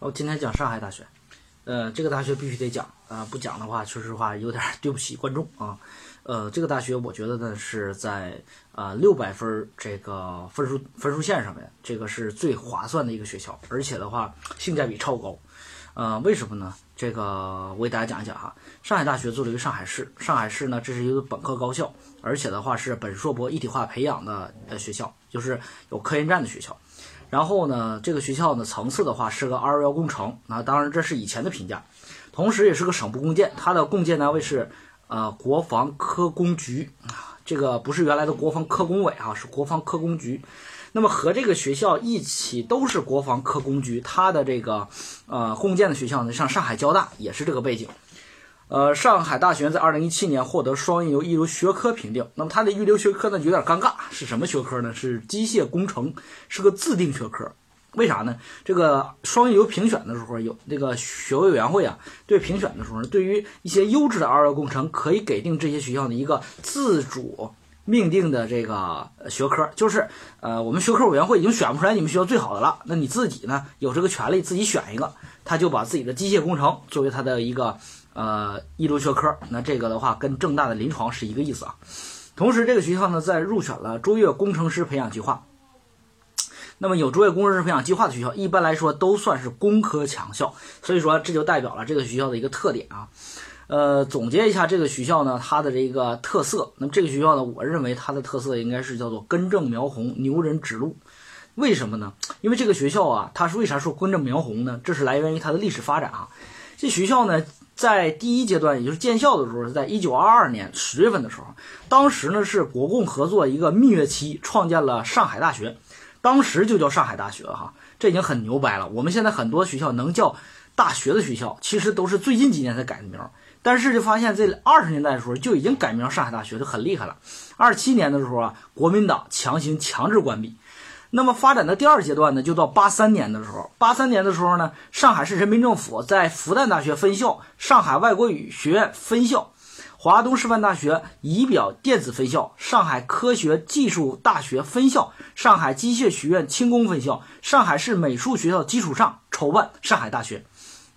我今天讲上海大学，呃，这个大学必须得讲啊，不讲的话，说实话有点 对不起观众啊。呃，这个大学我觉得呢是在啊六百分这个分数分数线上面，这个是最划算的一个学校，而且的话性价比超高。呃，为什么呢？这个我给大家讲一讲哈。上海大学作为一个上海市，上海市呢这是一个本科高校，而且的话是本硕博一体化培养的呃学校，就是有科研站的学校。然后呢，这个学校呢层次的话是个二幺幺工程，那当然这是以前的评价，同时也是个省部共建，它的共建单位是呃国防科工局啊，这个不是原来的国防科工委啊，是国防科工局。那么和这个学校一起都是国防科工局，它的这个呃共建的学校呢，像上海交大也是这个背景。呃，上海大学在二零一七年获得双一流一流学科评定。那么它的预留学科呢，有点尴尬，是什么学科呢？是机械工程，是个自定学科。为啥呢？这个双一流评选的时候，有那个学位委员会啊，对评选的时候，对于一些优质的二幺工程，可以给定这些学校的一个自主命定的这个学科，就是呃，我们学科委员会已经选不出来你们学校最好的了，那你自己呢有这个权利自己选一个，他就把自己的机械工程作为他的一个。呃，一流学科，那这个的话跟正大的临床是一个意思啊。同时，这个学校呢在入选了卓越工程师培养计划。那么有卓越工程师培养计划的学校，一般来说都算是工科强校，所以说这就代表了这个学校的一个特点啊。呃，总结一下这个学校呢，它的这个特色。那么这个学校呢，我认为它的特色应该是叫做根正苗红，牛人指路。为什么呢？因为这个学校啊，它是为啥说根正苗红呢？这是来源于它的历史发展啊。这学校呢。在第一阶段，也就是建校的时候，是在一九二二年十月份的时候，当时呢是国共合作一个蜜月期，创建了上海大学，当时就叫上海大学哈，这已经很牛掰了。我们现在很多学校能叫大学的学校，其实都是最近几年才改的名，但是就发现这二十年代的时候就已经改名上海大学，就很厉害了。二七年的时候啊，国民党强行强制关闭。那么发展的第二阶段呢，就到八三年的时候。八三年的时候呢，上海市人民政府在复旦大学分校、上海外国语学院分校、华东师范大学仪表电子分校、上海科学技术大学分校、上海机械学院轻工分校、上海市美术学校基础上筹办上海大学。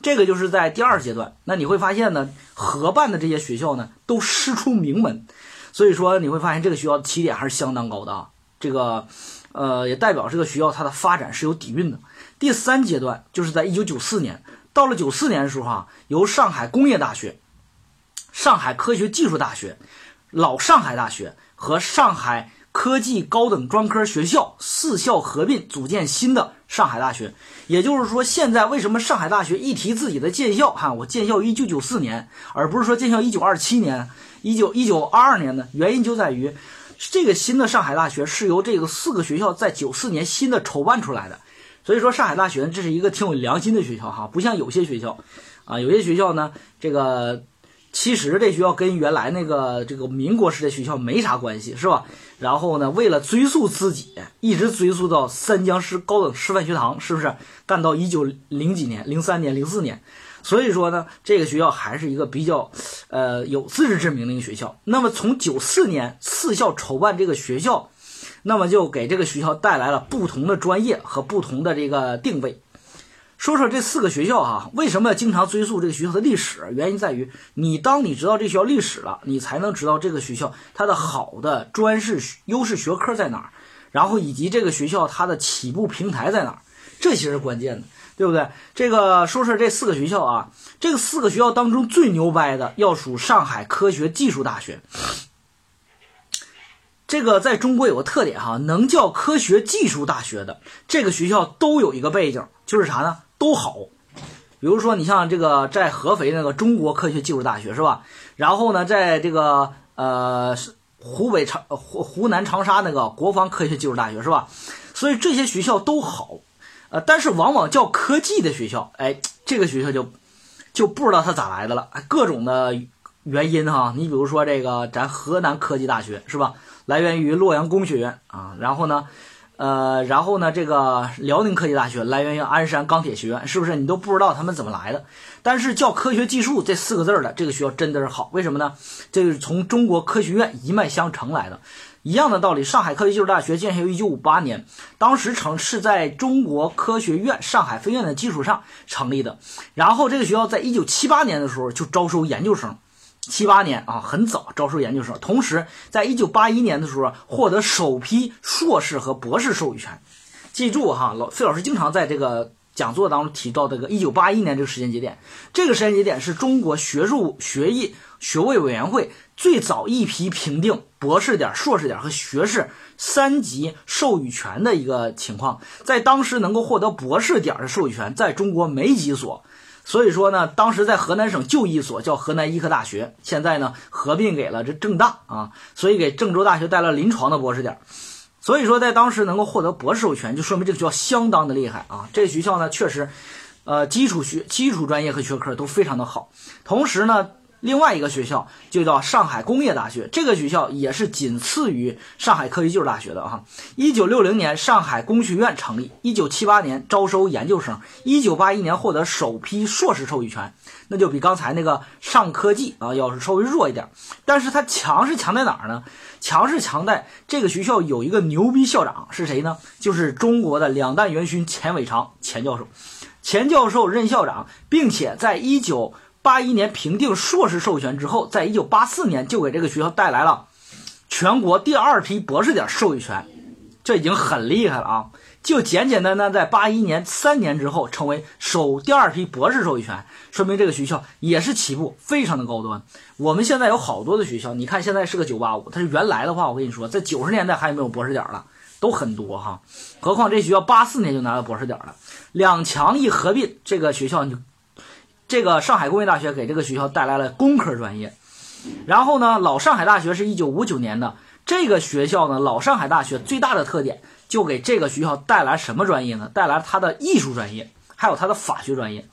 这个就是在第二阶段。那你会发现呢，合办的这些学校呢，都师出名门。所以说你会发现这个学校的起点还是相当高的啊。这个。呃，也代表这个学校它的发展是有底蕴的。第三阶段就是在一九九四年，到了九四年的时候啊，由上海工业大学、上海科学技术大学、老上海大学和上海科技高等专科学校四校合并，组建新的上海大学。也就是说，现在为什么上海大学一提自己的建校，哈，我建校一九九四年，而不是说建校一九二七年、一九一九二二年呢？原因就在于。这个新的上海大学是由这个四个学校在九四年新的筹办出来的，所以说上海大学这是一个挺有良心的学校哈，不像有些学校，啊，有些学校呢，这个其实这学校跟原来那个这个民国时代学校没啥关系是吧？然后呢，为了追溯自己，一直追溯到三江市高等师范学堂，是不是干到一九零几年、零三年、零四年？所以说呢，这个学校还是一个比较，呃，有自知之明的一个学校。那么从九四年四校筹办这个学校，那么就给这个学校带来了不同的专业和不同的这个定位。说说这四个学校哈，为什么要经常追溯这个学校的历史？原因在于，你当你知道这学校历史了，你才能知道这个学校它的好的专是优势学科在哪儿，然后以及这个学校它的起步平台在哪儿，这些是关键的。对不对？这个说说这四个学校啊，这个四个学校当中最牛掰的要数上海科学技术大学。这个在中国有个特点哈，能叫科学技术大学的这个学校都有一个背景，就是啥呢？都好。比如说你像这个在合肥那个中国科学技术大学是吧？然后呢，在这个呃湖北长湖湖南长沙那个国防科学技术大学是吧？所以这些学校都好。呃，但是往往叫科技的学校，哎，这个学校就就不知道它咋来的了，各种的原因哈。你比如说这个咱河南科技大学是吧？来源于洛阳工学院啊，然后呢，呃，然后呢，这个辽宁科技大学来源于鞍山钢铁学院，是不是？你都不知道他们怎么来的。但是叫科学技术这四个字儿的这个学校真的是好，为什么呢？这是从中国科学院一脉相承来的。一样的道理，上海科学技术大学建校于一九五八年，当时成是在中国科学院上海分院的基础上成立的。然后这个学校在一九七八年的时候就招收研究生，七八年啊，很早招收研究生。同时，在一九八一年的时候获得首批硕士和博士授予权。记住哈，老费老师经常在这个讲座当中提到这个一九八一年这个时间节点，这个时间节点是中国学术学艺学位委员会最早一批评定。博士点、硕士点和学士三级授予权的一个情况，在当时能够获得博士点的授予权，在中国没几所，所以说呢，当时在河南省就一所叫河南医科大学，现在呢合并给了这郑大啊，所以给郑州大学带了临床的博士点，所以说在当时能够获得博士授权，就说明这个学校相当的厉害啊。这个学校呢，确实，呃，基础学、基础专业和学科都非常的好，同时呢。另外一个学校就叫上海工业大学，这个学校也是仅次于上海科学技术大学的哈。一九六零年，上海工学院成立，一九七八年招收研究生，一九八一年获得首批硕士授予权，那就比刚才那个上科技啊要是稍微弱一点。但是它强是强在哪儿呢？强是强在这个学校有一个牛逼校长是谁呢？就是中国的两弹元勋钱伟长钱教授，钱教授任校长，并且在一九。八一年评定硕士授权之后，在一九八四年就给这个学校带来了全国第二批博士点授予权，这已经很厉害了啊！就简简单单在八一年三年之后成为首第二批博士授予权，说明这个学校也是起步非常的高端。我们现在有好多的学校，你看现在是个九八五，它是原来的话，我跟你说，在九十年代还有没有博士点了，都很多哈。何况这学校八四年就拿到博士点了，两强一合并，这个学校就。这个上海工业大学给这个学校带来了工科专业，然后呢，老上海大学是一九五九年的这个学校呢，老上海大学最大的特点就给这个学校带来什么专业呢？带来它的艺术专业，还有它的法学专业。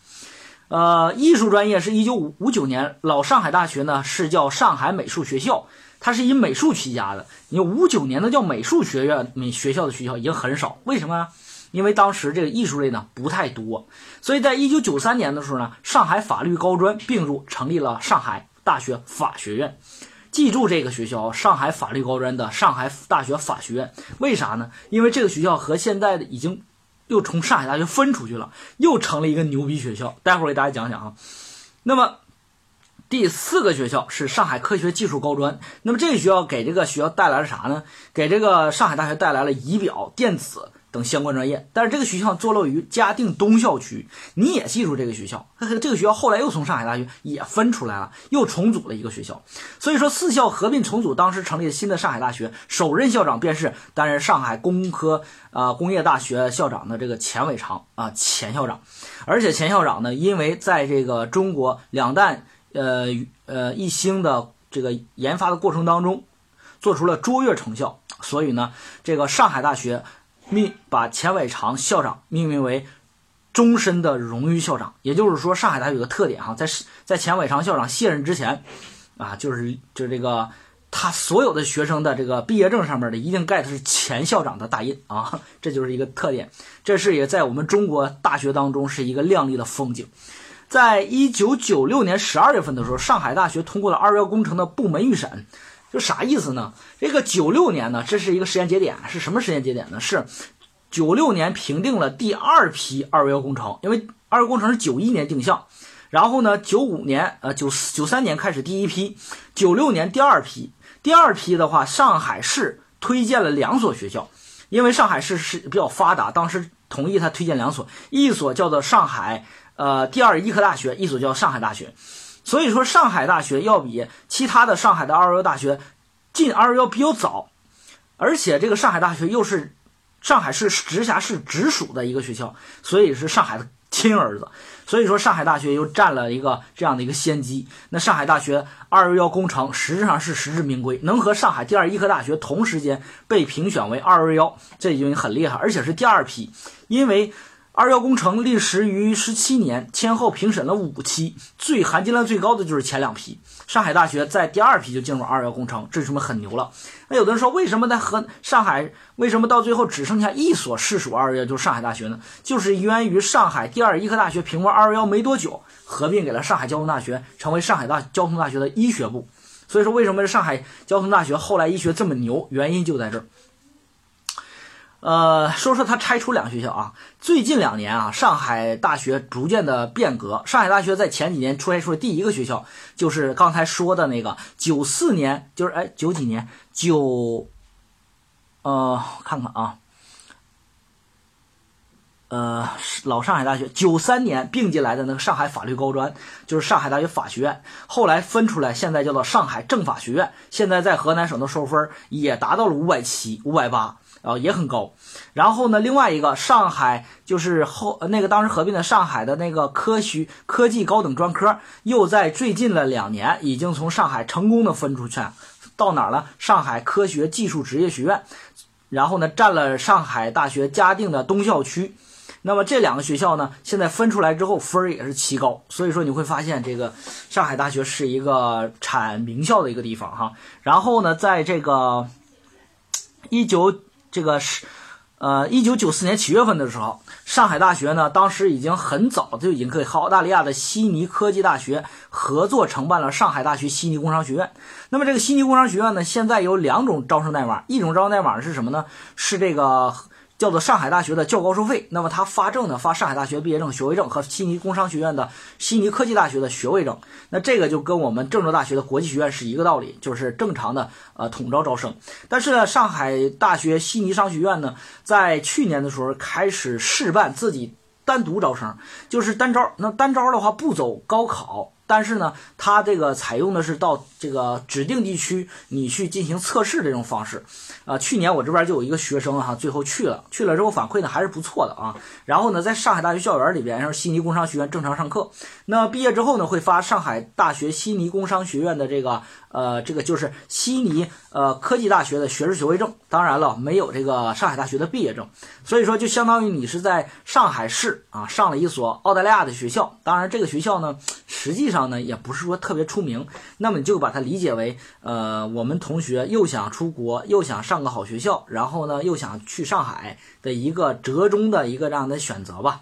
呃，艺术专业是一九五五九年老上海大学呢是叫上海美术学校，它是以美术起家的。你五九年的叫美术学院美学校的学校已经很少，为什么呢？因为当时这个艺术类呢不太多，所以在一九九三年的时候呢，上海法律高专并入，成立了上海大学法学院。记住这个学校，上海法律高专的上海大学法学院。为啥呢？因为这个学校和现在的已经又从上海大学分出去了，又成了一个牛逼学校。待会儿给大家讲讲啊。那么第四个学校是上海科学技术高专。那么这个学校给这个学校带来了啥呢？给这个上海大学带来了仪表、电子。等相关专业，但是这个学校坐落于嘉定东校区，你也记住这个学校。这个学校后来又从上海大学也分出来了，又重组了一个学校。所以说四校合并重组，当时成立了新的上海大学，首任校长便是担任上海工科啊工业大学校长的这个钱伟长啊钱校长。而且钱校长呢，因为在这个中国两弹呃呃一星的这个研发的过程当中，做出了卓越成效，所以呢，这个上海大学。命把钱伟长校长命名为终身的荣誉校长，也就是说，上海大学有个特点哈，在在钱伟长校长卸任之前，啊，就是就是这个他所有的学生的这个毕业证上面的一定盖的是钱校长的大印啊，这就是一个特点，这是也在我们中国大学当中是一个亮丽的风景。在一九九六年十二月份的时候，上海大学通过了二幺幺工程的部门预审。就啥意思呢？这个九六年呢，这是一个时间节点，是什么时间节点呢？是九六年评定了第二批二幺幺工程，因为二幺工程是九一年定向，然后呢，九五年呃九四九三年开始第一批，九六年第二批，第二批的话，上海市推荐了两所学校，因为上海市是比较发达，当时同意他推荐两所，一所叫做上海呃第二医科大学，一所叫上海大学。所以说，上海大学要比其他的上海的二幺幺大学进二幺幺比较早，而且这个上海大学又是上海市直辖市直属的一个学校，所以是上海的亲儿子。所以说，上海大学又占了一个这样的一个先机。那上海大学二幺幺工程实质上是实至名归，能和上海第二医科大学同时间被评选为二幺幺，这已经很厉害，而且是第二批，因为。二幺工程历时于十七年，先后评审了五期，最含金量最高的就是前两批。上海大学在第二批就进入二幺工程，这说明很牛了。那有的人说，为什么在和上海，为什么到最后只剩下一所市属二幺幺，就是上海大学呢？就是源于上海第二医科大学评为二幺幺没多久，合并给了上海交通大学，成为上海大交通大学的医学部。所以说，为什么上海交通大学后来医学这么牛？原因就在这儿。呃，说说它拆除两个学校啊。最近两年啊，上海大学逐渐的变革。上海大学在前几年出现出的第一个学校，就是刚才说的那个九四年，就是哎九几年九，呃，我看看啊。呃，老上海大学九三年并进来的那个上海法律高专，就是上海大学法学院，后来分出来，现在叫做上海政法学院。现在在河南省的收分也达到了五百七、五百八，啊，也很高。然后呢，另外一个上海就是后那个当时合并的上海的那个科学科技高等专科，又在最近的两年已经从上海成功的分出去，到哪儿了？上海科学技术职业学院，然后呢，占了上海大学嘉定的东校区。那么这两个学校呢，现在分出来之后分儿也是奇高，所以说你会发现这个上海大学是一个产名校的一个地方哈。然后呢，在这个一九这个是呃一九九四年七月份的时候，上海大学呢当时已经很早就已经和澳大利亚的悉尼科技大学合作承办了上海大学悉尼工商学院。那么这个悉尼工商学院呢，现在有两种招生代码，一种招生代码是什么呢？是这个。叫做上海大学的较高收费，那么他发证呢？发上海大学毕业证、学位证和悉尼工商学院的悉尼科技大学的学位证。那这个就跟我们郑州大学的国际学院是一个道理，就是正常的呃统招招生。但是呢，上海大学悉尼商学院呢，在去年的时候开始试办自己单独招生，就是单招。那单招的话不走高考。但是呢，它这个采用的是到这个指定地区你去进行测试这种方式，啊，去年我这边就有一个学生哈，最后去了，去了之后反馈呢还是不错的啊。然后呢，在上海大学校园里边，然后悉尼工商学院正常上课。那毕业之后呢，会发上海大学悉尼工商学院的这个呃，这个就是悉尼呃科技大学的学士学位证。当然了，没有这个上海大学的毕业证，所以说就相当于你是在上海市啊上了一所澳大利亚的学校。当然，这个学校呢，实际上上。呢，也不是说特别出名，那么你就把它理解为，呃，我们同学又想出国，又想上个好学校，然后呢，又想去上海的一个折中的一个这样的选择吧。